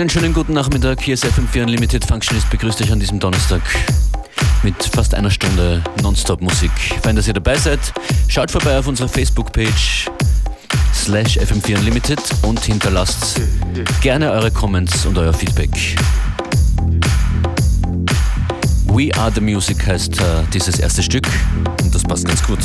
Einen schönen guten Nachmittag. Hier ist FM4 Unlimited Functionist. Begrüßt euch an diesem Donnerstag mit fast einer Stunde Nonstop-Musik. Fein, dass ihr dabei seid. Schaut vorbei auf unserer Facebook-Page slash FM4 Unlimited und hinterlasst gerne eure Comments und euer Feedback. We Are The Music heißt uh, dieses erste Stück und das passt ganz gut.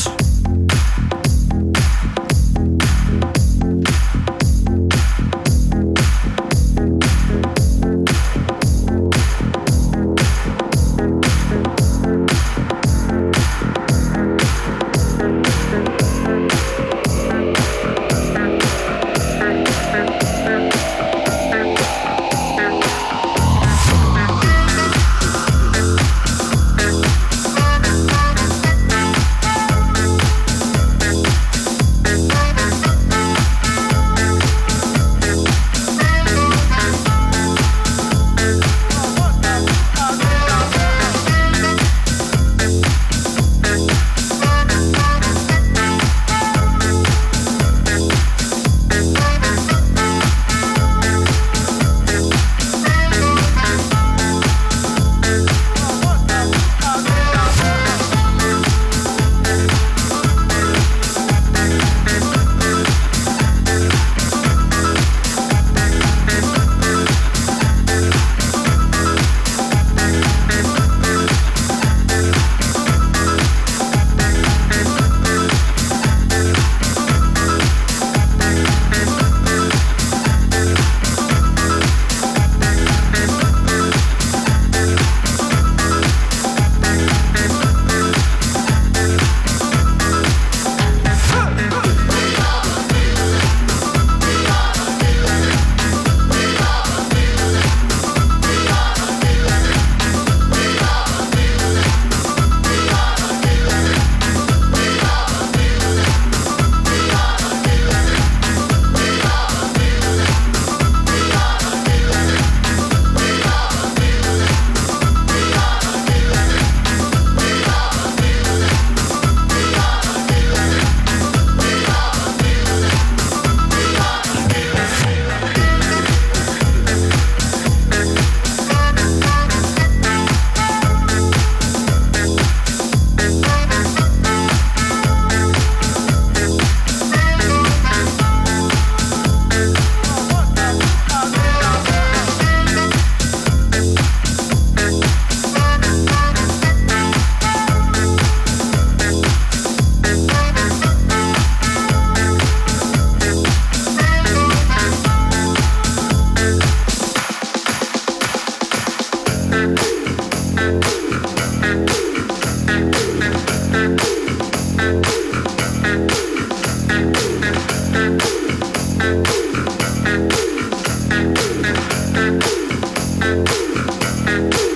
Bye.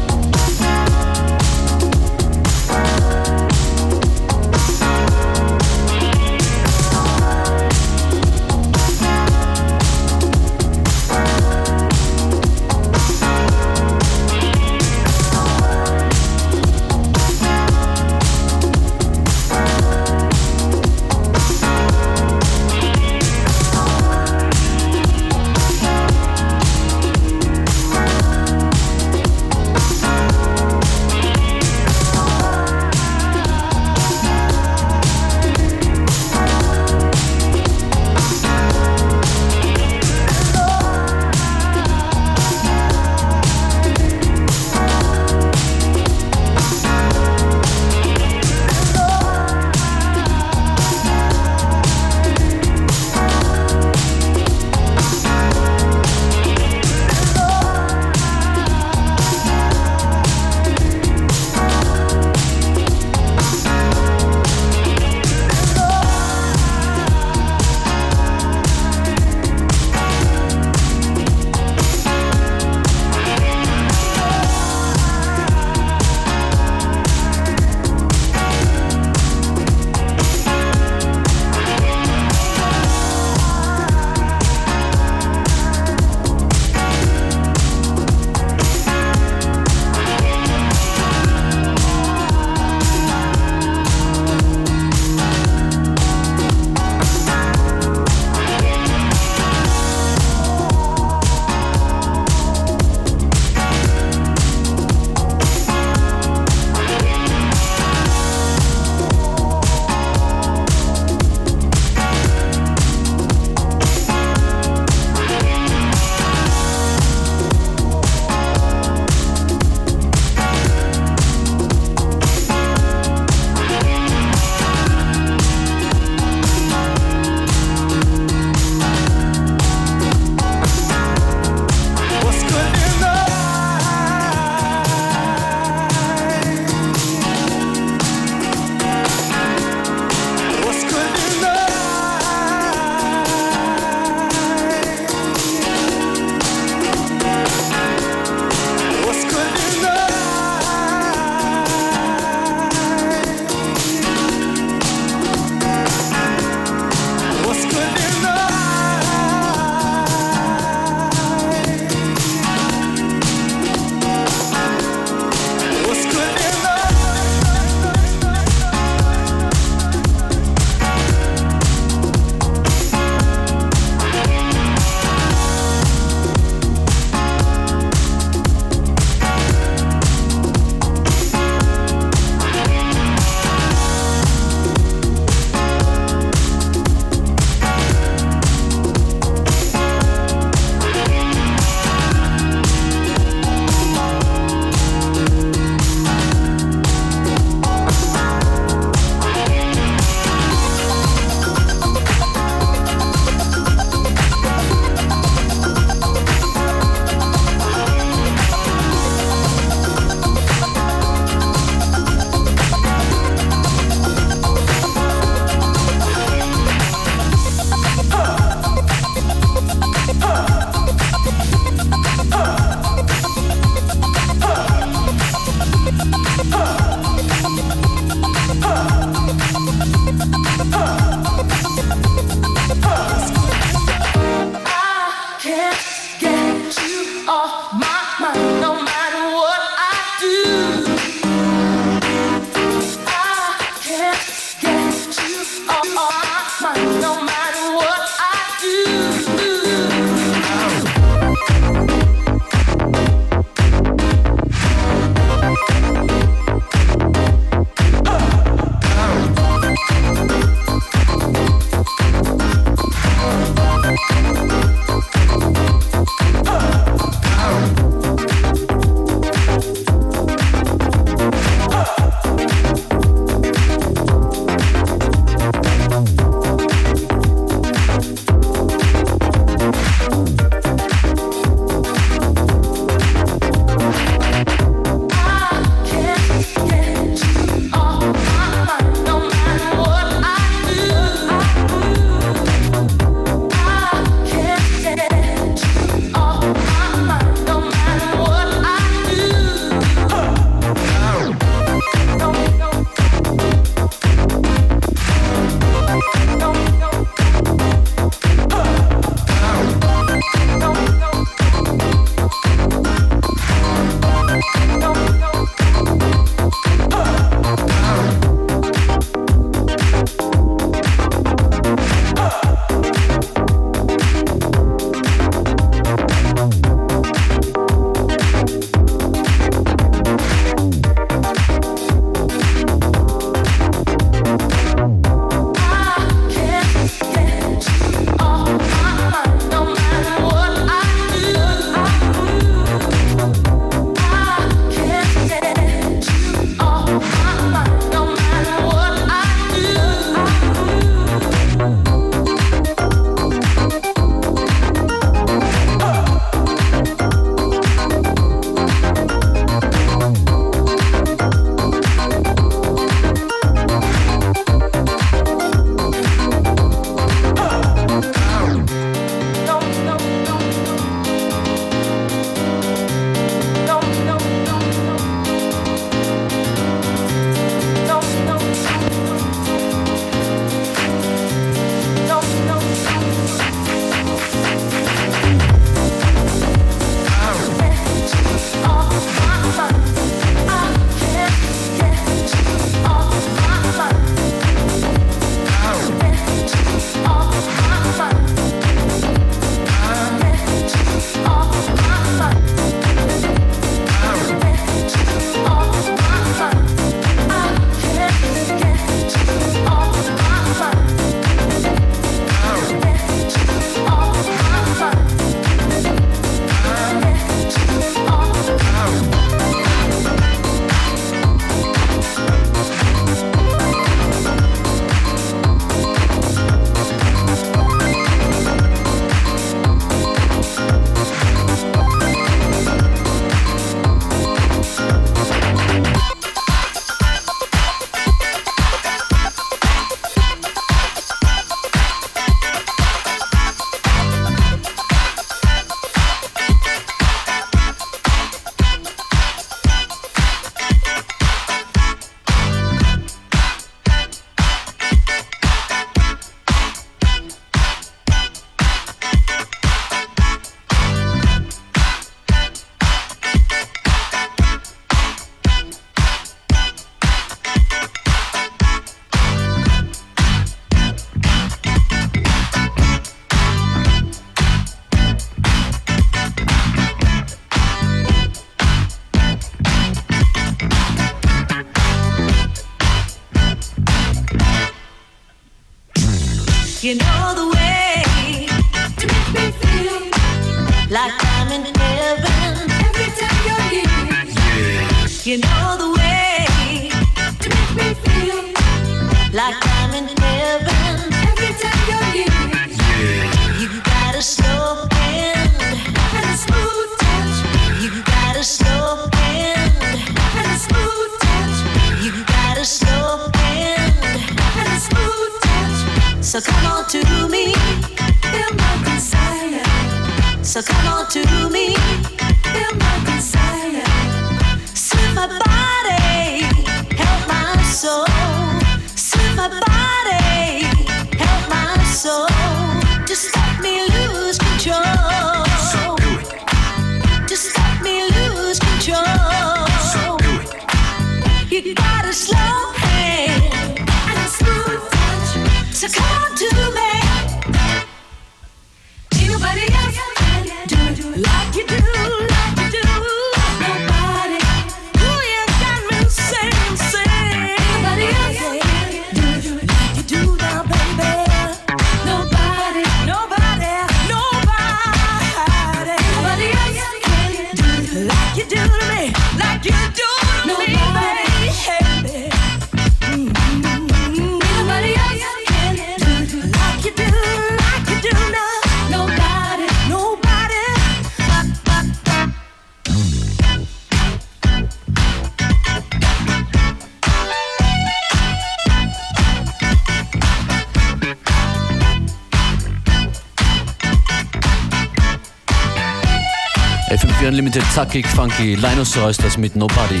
Unlimited, zackig, funky, Linus Reus das mit Nobody.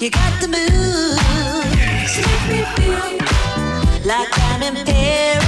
You got the mood, like I'm.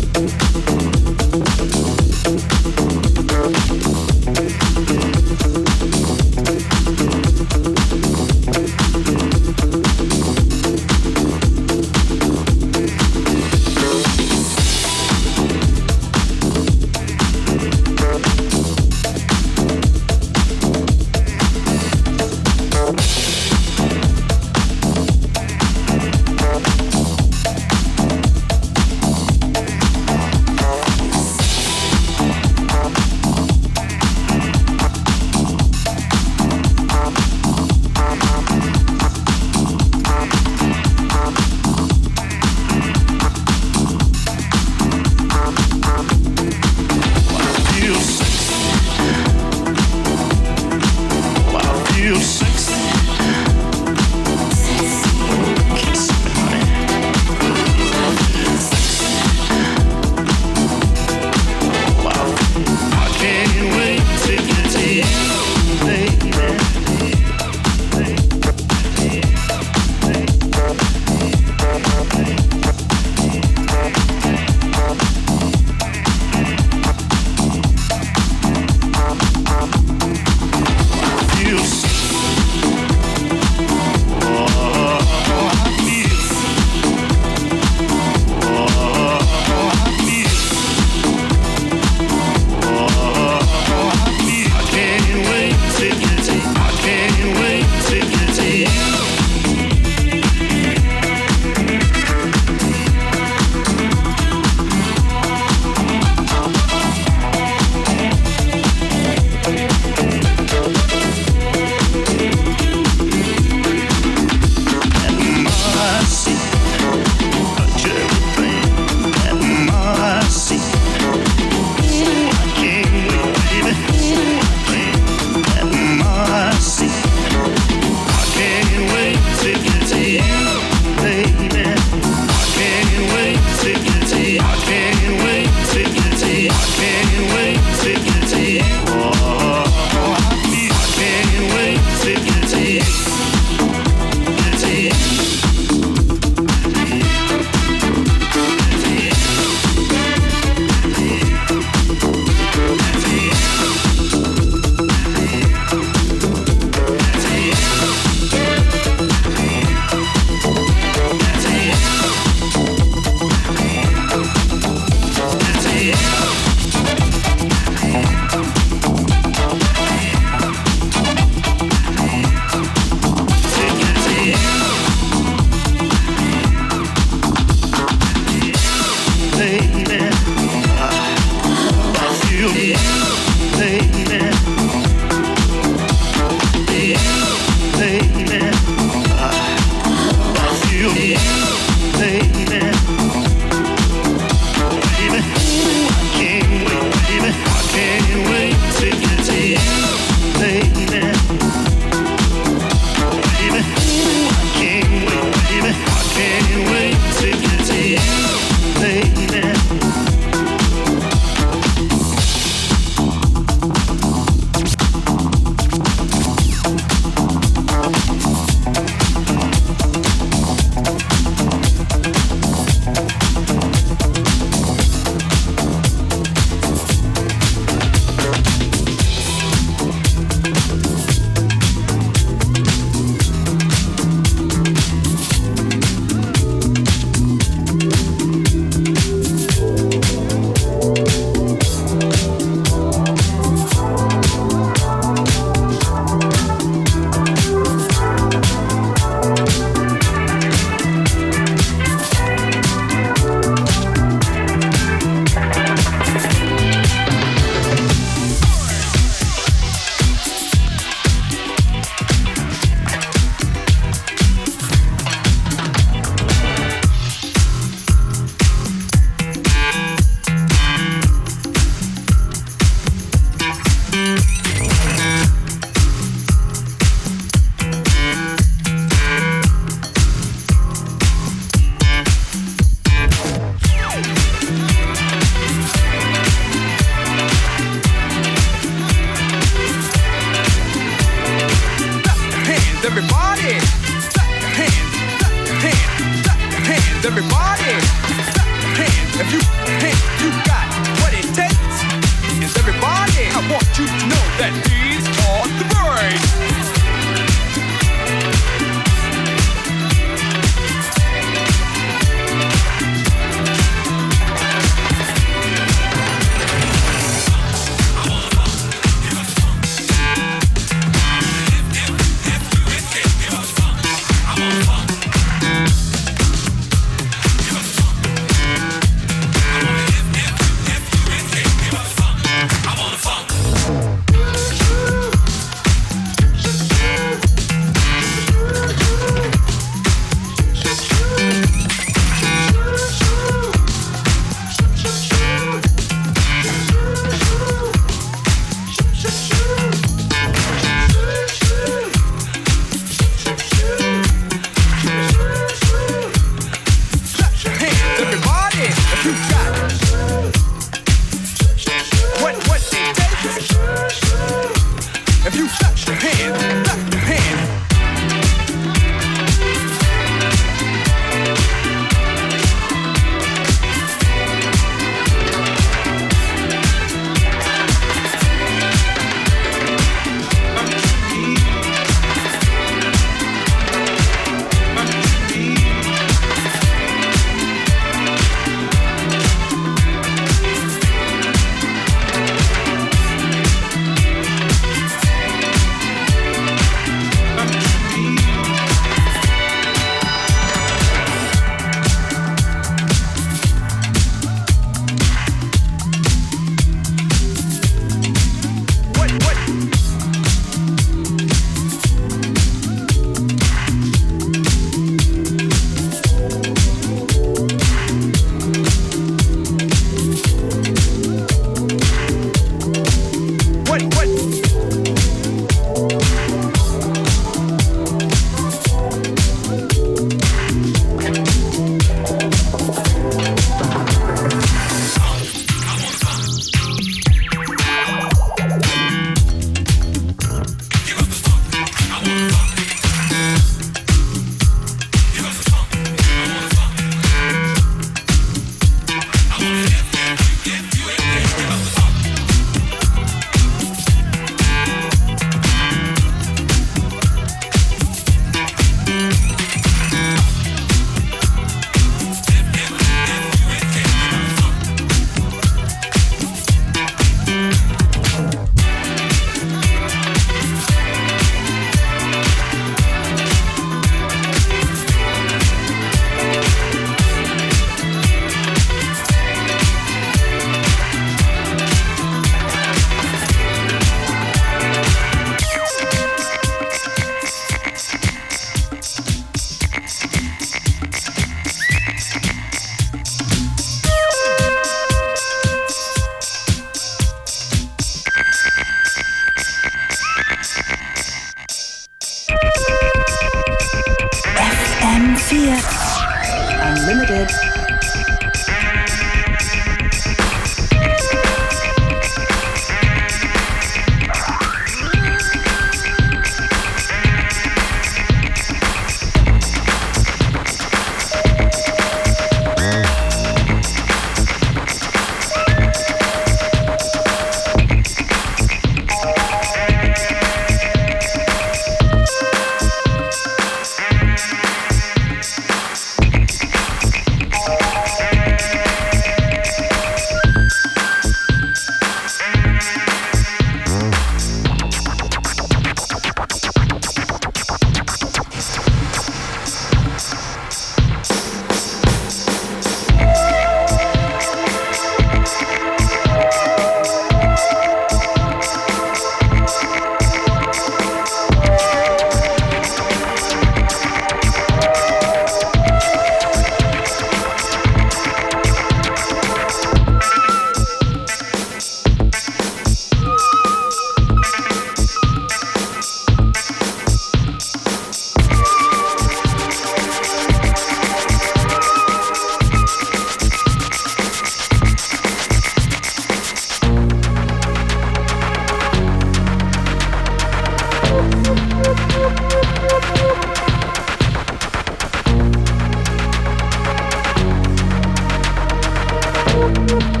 Thank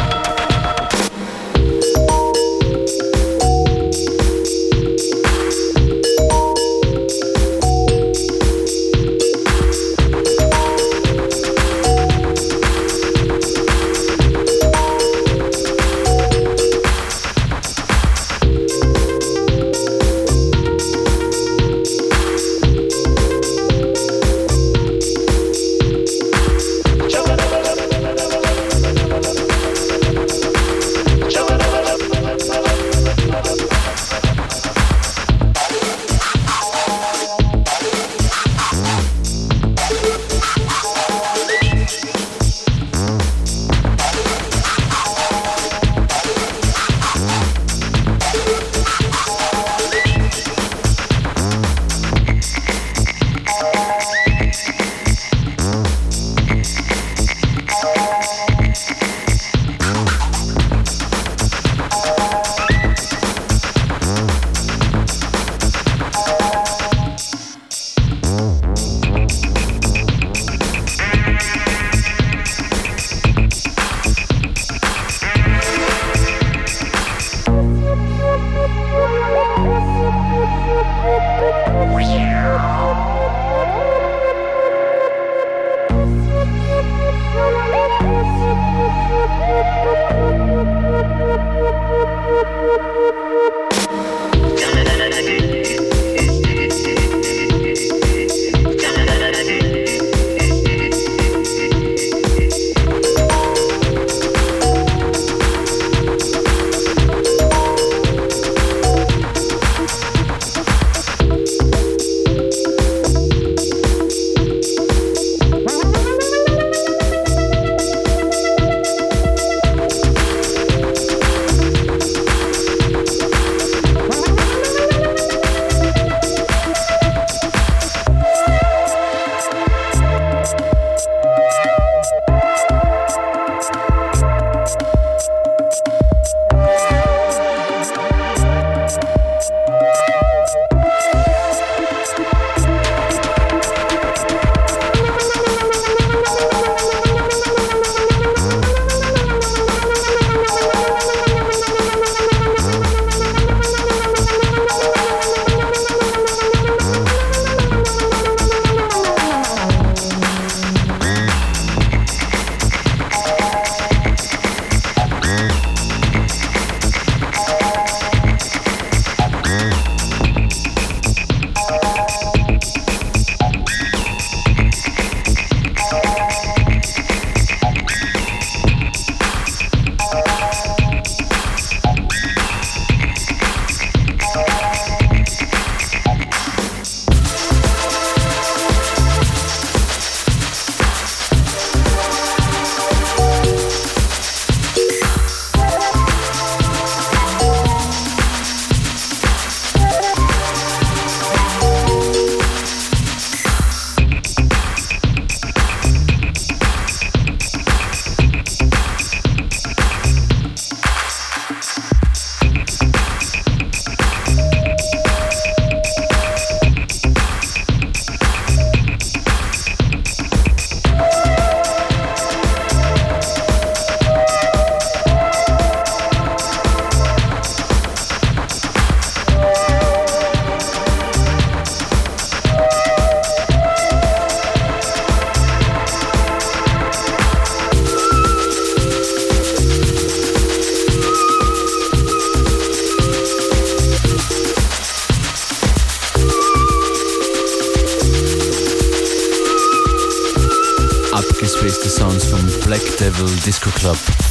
you.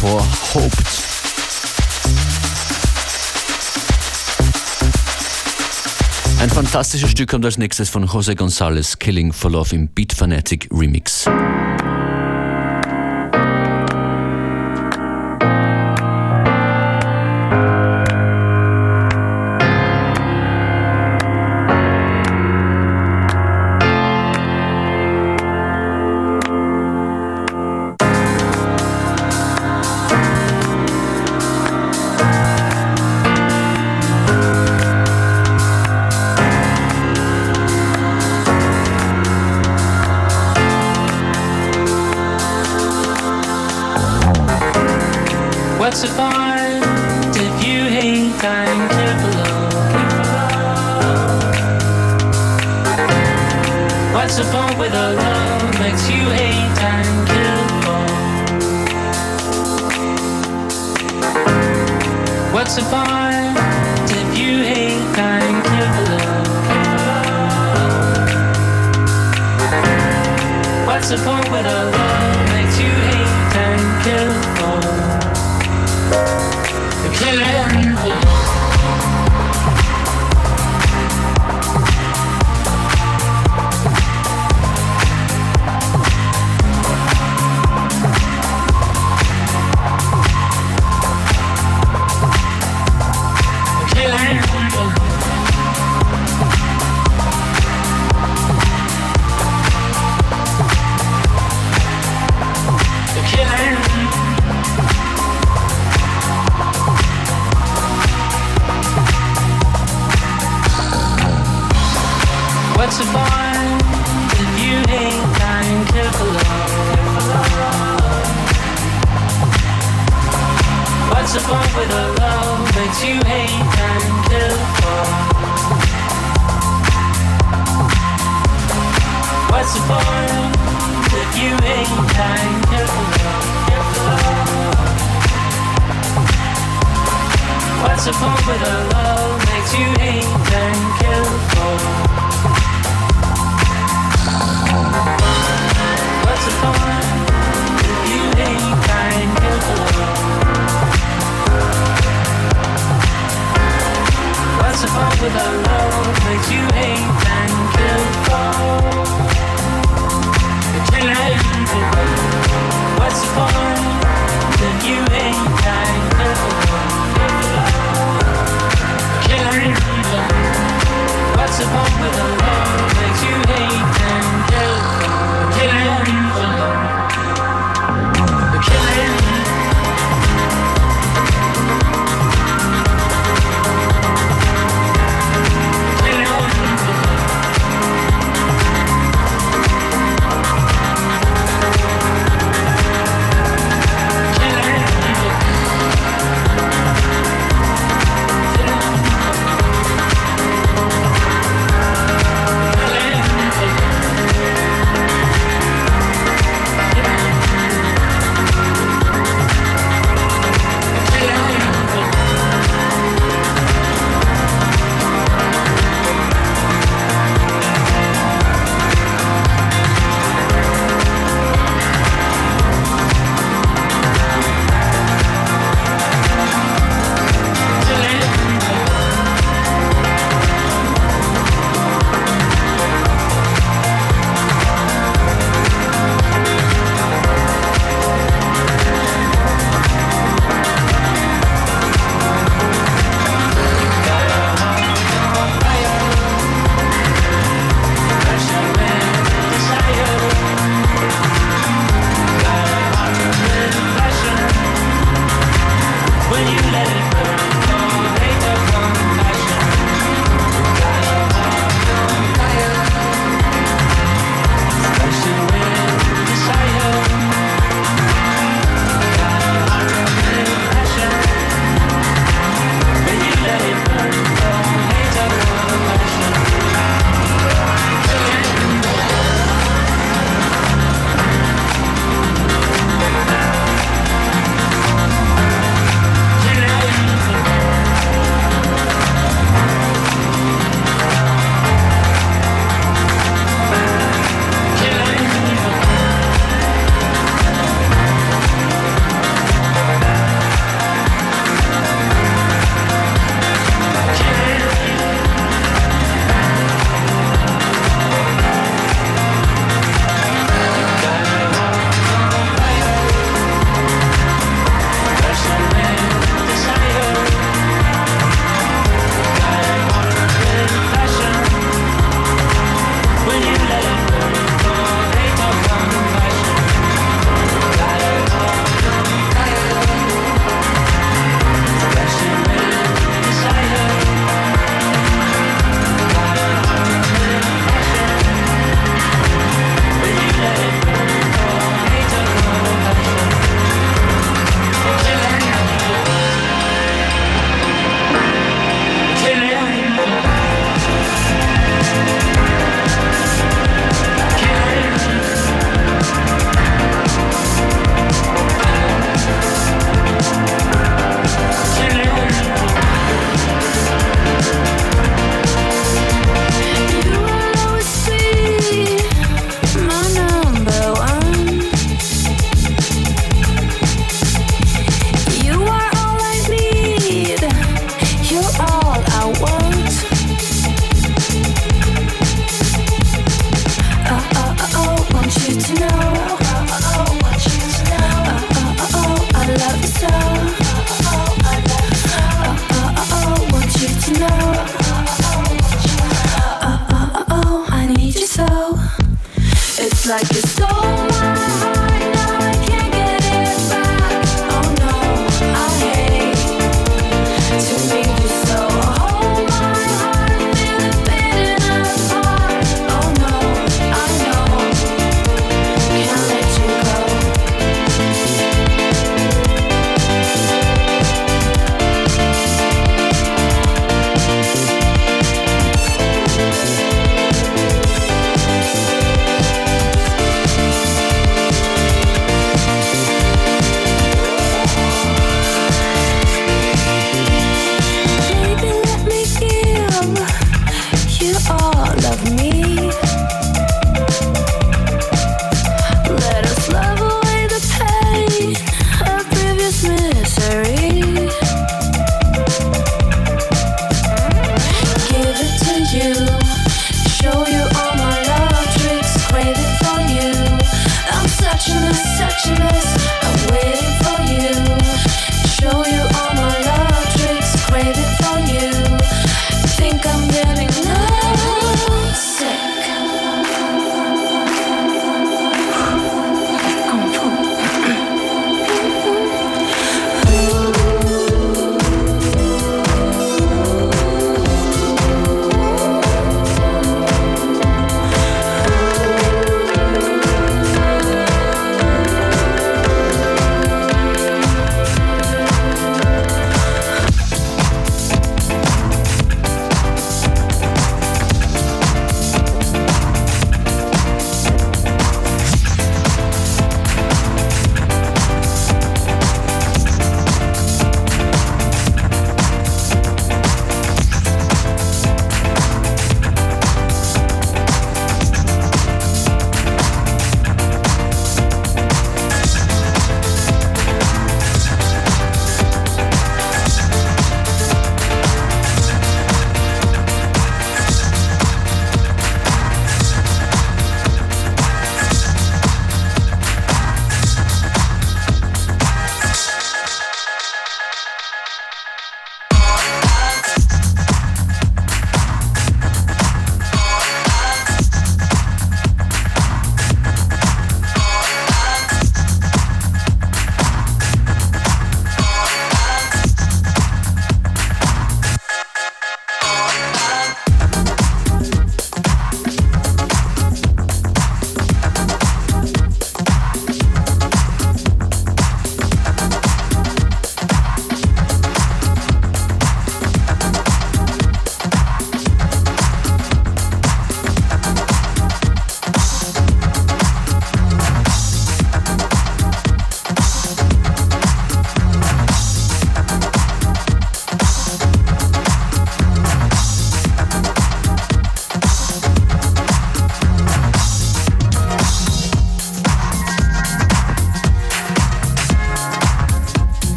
For Hoped. Ein fantastisches Stück kommt als nächstes von Jose González, Killing for Love im Beat Fanatic Remix. What's the point with a love makes you hate and kill for? What's the point if you hate and kill for love? What's the point with a love you hate and kill for? Killing for love. What's the point you love. What's the point love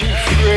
she.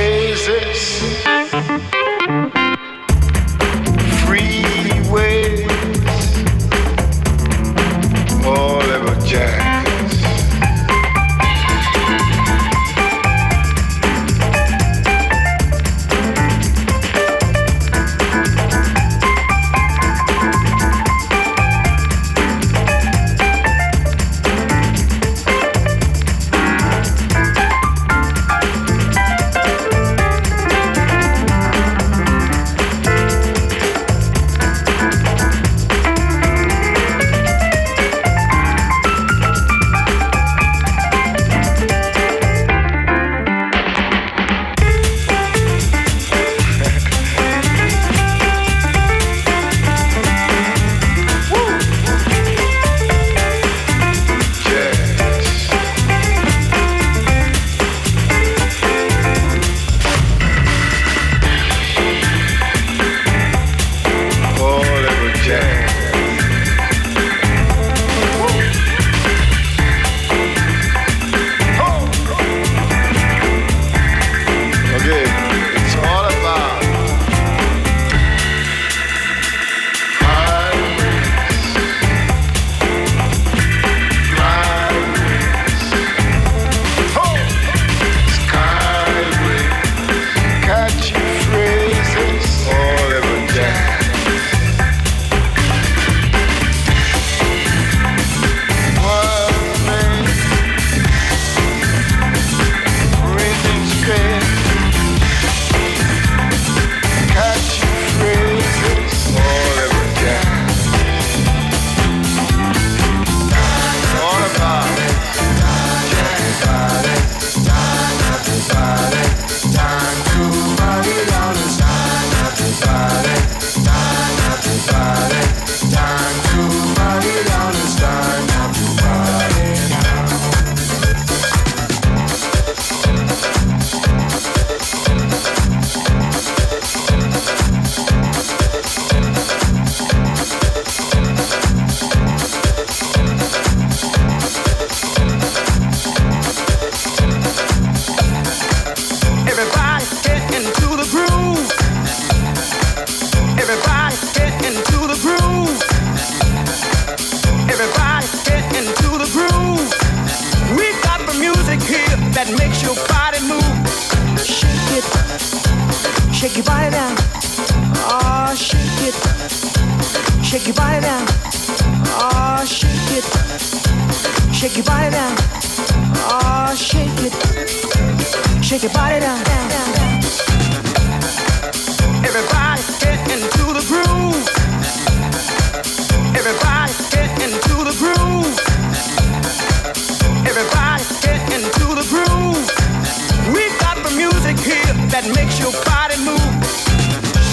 That makes your body move.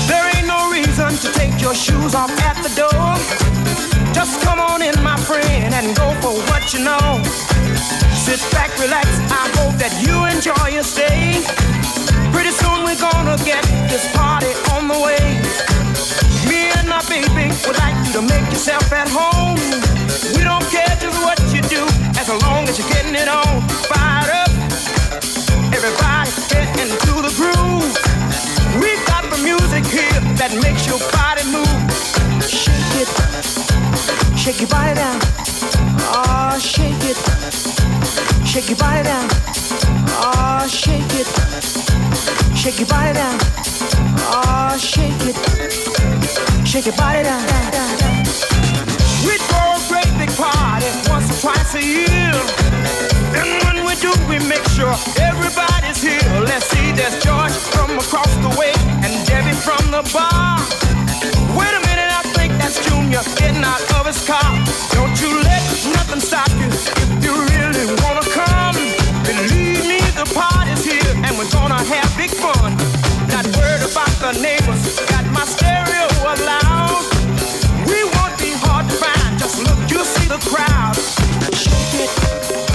There ain't no reason to take your shoes off at the door. Just come on in, my friend, and go for what you know. Sit back, relax. I hope that you enjoy your stay. Pretty soon we're gonna get this party on the way. Me and my baby would like you to make yourself at home. We don't care just what you do, as long as you're getting it on. Fired up, everybody get into here that makes your body move. Shake it. Shake your body down. Oh, shake it. Shake your body down. Oh, shake it. Shake your body down. Oh, shake it. Shake your body down. down, down, down. We throw a great big party once or twice a year. And when we do, we make sure everybody's here. Let's see, there's George from across the way and from the bar. Wait a minute, I think that's Junior getting out of his car. Don't you let nothing stop you if you really wanna come. Believe me, the party's here and we're gonna have big fun. Not worried about the neighbors, got my stereo loud. We won't be hard to find, just look, you'll see the crowd. Shake it.